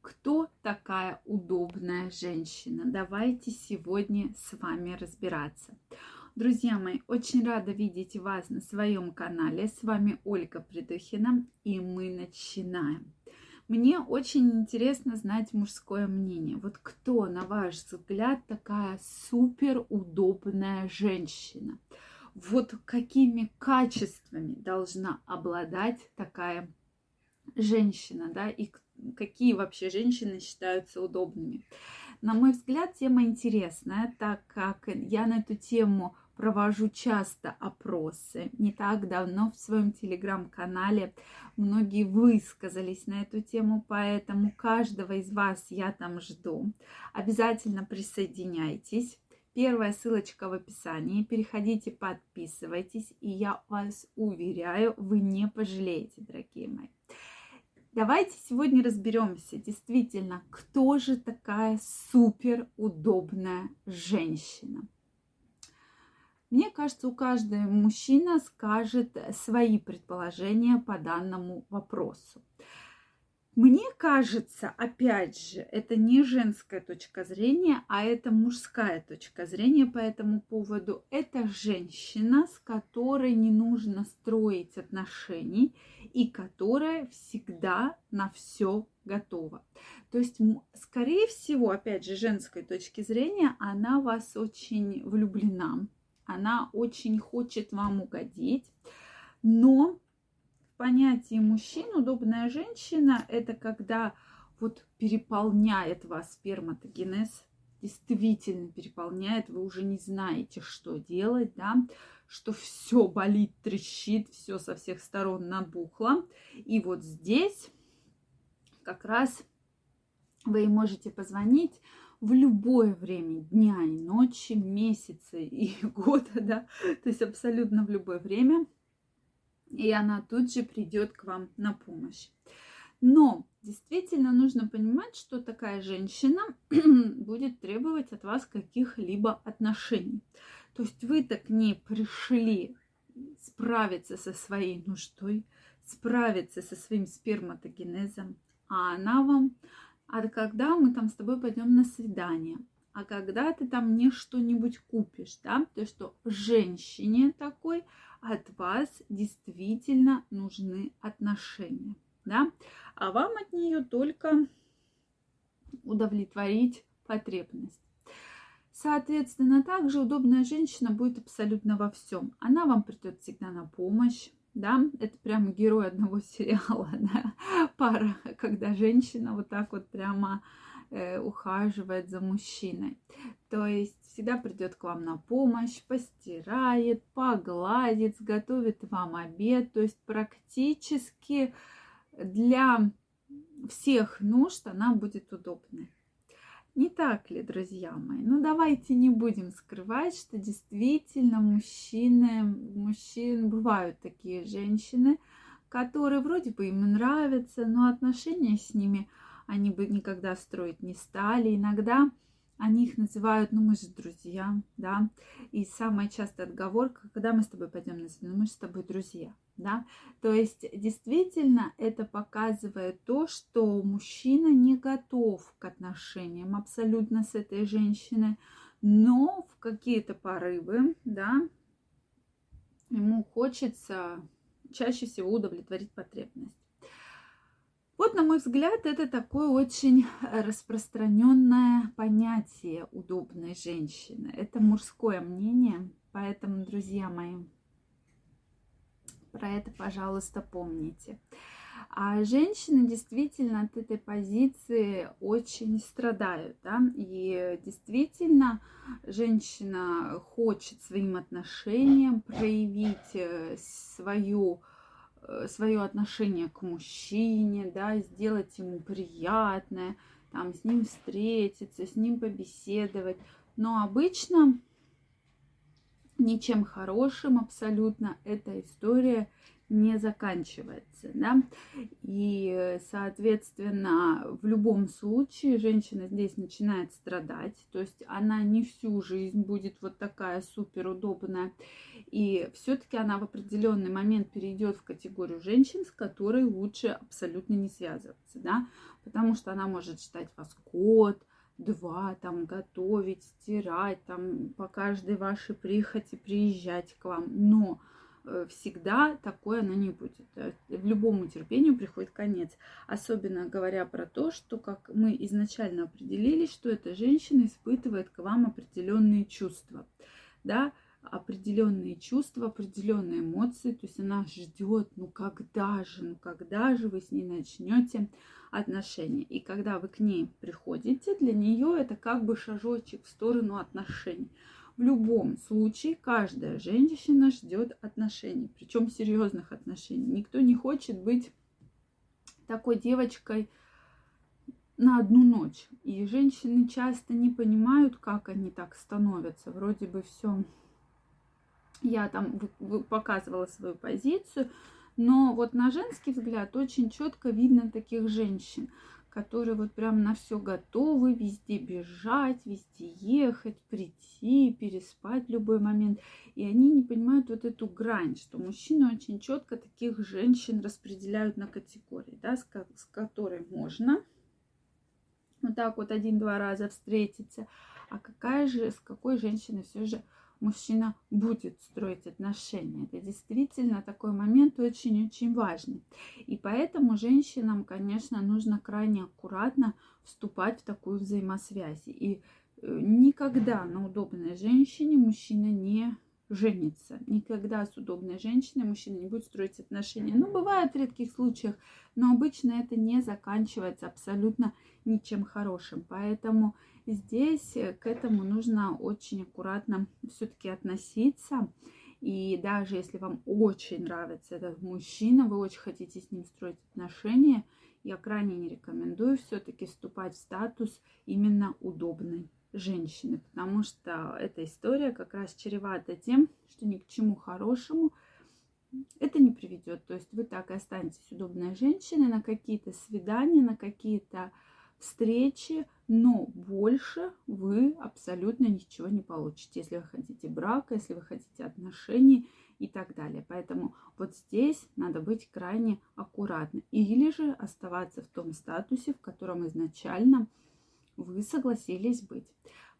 кто такая удобная женщина? Давайте сегодня с вами разбираться. Друзья мои, очень рада видеть вас на своем канале. С вами Ольга Придухина, и мы начинаем. Мне очень интересно знать мужское мнение. Вот кто, на ваш взгляд, такая супер удобная женщина? Вот какими качествами должна обладать такая женщина, да, и какие вообще женщины считаются удобными. На мой взгляд, тема интересная, так как я на эту тему провожу часто опросы. Не так давно в своем телеграм-канале многие высказались на эту тему, поэтому каждого из вас я там жду. Обязательно присоединяйтесь. Первая ссылочка в описании. Переходите, подписывайтесь, и я вас уверяю, вы не пожалеете, дорогие мои. Давайте сегодня разберемся, действительно, кто же такая супер удобная женщина. Мне кажется, у каждого мужчина скажет свои предположения по данному вопросу. Мне кажется, опять же, это не женская точка зрения, а это мужская точка зрения по этому поводу. Это женщина, с которой не нужно строить отношений и которая всегда на все готова. То есть, скорее всего, опять же, женской точки зрения, она вас очень влюблена, она очень хочет вам угодить, но понятии мужчин удобная женщина – это когда вот переполняет вас сперматогенез, действительно переполняет, вы уже не знаете, что делать, да, что все болит, трещит, все со всех сторон набухло. И вот здесь как раз вы можете позвонить в любое время дня и ночи, месяца и года, да, то есть абсолютно в любое время – и она тут же придет к вам на помощь. Но действительно нужно понимать, что такая женщина будет требовать от вас каких-либо отношений. То есть вы так к ней пришли справиться со своей нуждой, справиться со своим сперматогенезом, а она вам, а когда мы там с тобой пойдем на свидание, а когда ты там мне что-нибудь купишь, да, то что женщине такой от вас действительно нужны отношения, да, а вам от нее только удовлетворить потребность. Соответственно, также удобная женщина будет абсолютно во всем. Она вам придет всегда на помощь, да, это прямо герой одного сериала, да, пара, когда женщина вот так вот прямо э, ухаживает за мужчиной. То есть всегда придет к вам на помощь, постирает, погладит, готовит вам обед. То есть практически для всех нужд она будет удобной. Не так ли, друзья мои? Ну, давайте не будем скрывать, что действительно мужчины, мужчин бывают такие женщины, которые вроде бы им нравятся, но отношения с ними они бы никогда строить не стали. Иногда они их называют, ну мы же друзья, да. И самая частая отговорка, когда мы с тобой пойдем на свидание, мы же с тобой друзья, да. То есть действительно это показывает то, что мужчина не готов к отношениям абсолютно с этой женщиной, но в какие-то порывы, да, ему хочется чаще всего удовлетворить потребность. Вот, на мой взгляд, это такое очень распространенное понятие удобной женщины. Это мужское мнение, поэтому, друзья мои, про это, пожалуйста, помните. А женщины действительно от этой позиции очень страдают, да, и действительно женщина хочет своим отношениям проявить э, свою свое отношение к мужчине, да, сделать ему приятное, там, с ним встретиться, с ним побеседовать. Но обычно ничем хорошим абсолютно эта история не заканчивается, да, и, соответственно, в любом случае женщина здесь начинает страдать, то есть она не всю жизнь будет вот такая супер удобная, И все-таки она в определенный момент перейдет в категорию женщин, с которой лучше абсолютно не связываться, да, потому что она может считать вас год, два, там, готовить, стирать, там, по каждой вашей прихоти приезжать к вам. Но э, всегда такое оно не будет. Э, любому терпению приходит конец. Особенно говоря про то, что как мы изначально определили, что эта женщина испытывает к вам определенные чувства. Да, определенные чувства, определенные эмоции, то есть она ждет, ну когда же, ну когда же вы с ней начнете отношения. И когда вы к ней приходите, для нее это как бы шажочек в сторону отношений. В любом случае каждая женщина ждет отношений, причем серьезных отношений. Никто не хочет быть такой девочкой на одну ночь. И женщины часто не понимают, как они так становятся. Вроде бы все я там показывала свою позицию, но вот на женский взгляд очень четко видно таких женщин, которые вот прям на все готовы, везде бежать, везде ехать, прийти, переспать в любой момент. И они не понимают вот эту грань, что мужчины очень четко таких женщин распределяют на категории, да, с, с которой можно вот так вот один-два раза встретиться, а какая же, с какой женщиной все же мужчина будет строить отношения. Это действительно такой момент очень-очень важный. И поэтому женщинам, конечно, нужно крайне аккуратно вступать в такую взаимосвязь. И э, никогда на удобной женщине мужчина не женится. Никогда с удобной женщиной мужчина не будет строить отношения. Ну, бывает в редких случаях, но обычно это не заканчивается абсолютно ничем хорошим. Поэтому здесь э, к этому нужно очень аккуратно все-таки относиться. И даже если вам очень нравится этот мужчина, вы очень хотите с ним строить отношения, я крайне не рекомендую все-таки вступать в статус именно удобной женщины, потому что эта история как раз чревата тем, что ни к чему хорошему это не приведет. То есть вы так и останетесь удобной женщиной на какие-то свидания, на какие-то встречи, но больше вы абсолютно ничего не получите, если вы хотите брака, если вы хотите отношений и так далее. Поэтому вот здесь надо быть крайне аккуратны. Или же оставаться в том статусе, в котором изначально вы согласились быть.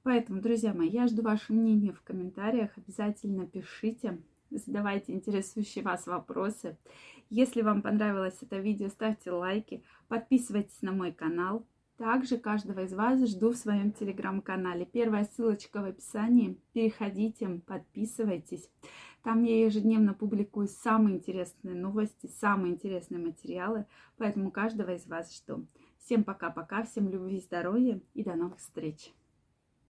Поэтому, друзья мои, я жду ваше мнение в комментариях. Обязательно пишите, задавайте интересующие вас вопросы. Если вам понравилось это видео, ставьте лайки, подписывайтесь на мой канал. Также каждого из вас жду в своем телеграм-канале. Первая ссылочка в описании. Переходите, подписывайтесь. Там я ежедневно публикую самые интересные новости, самые интересные материалы. Поэтому каждого из вас жду. Всем пока-пока, всем любви, здоровья и до новых встреч!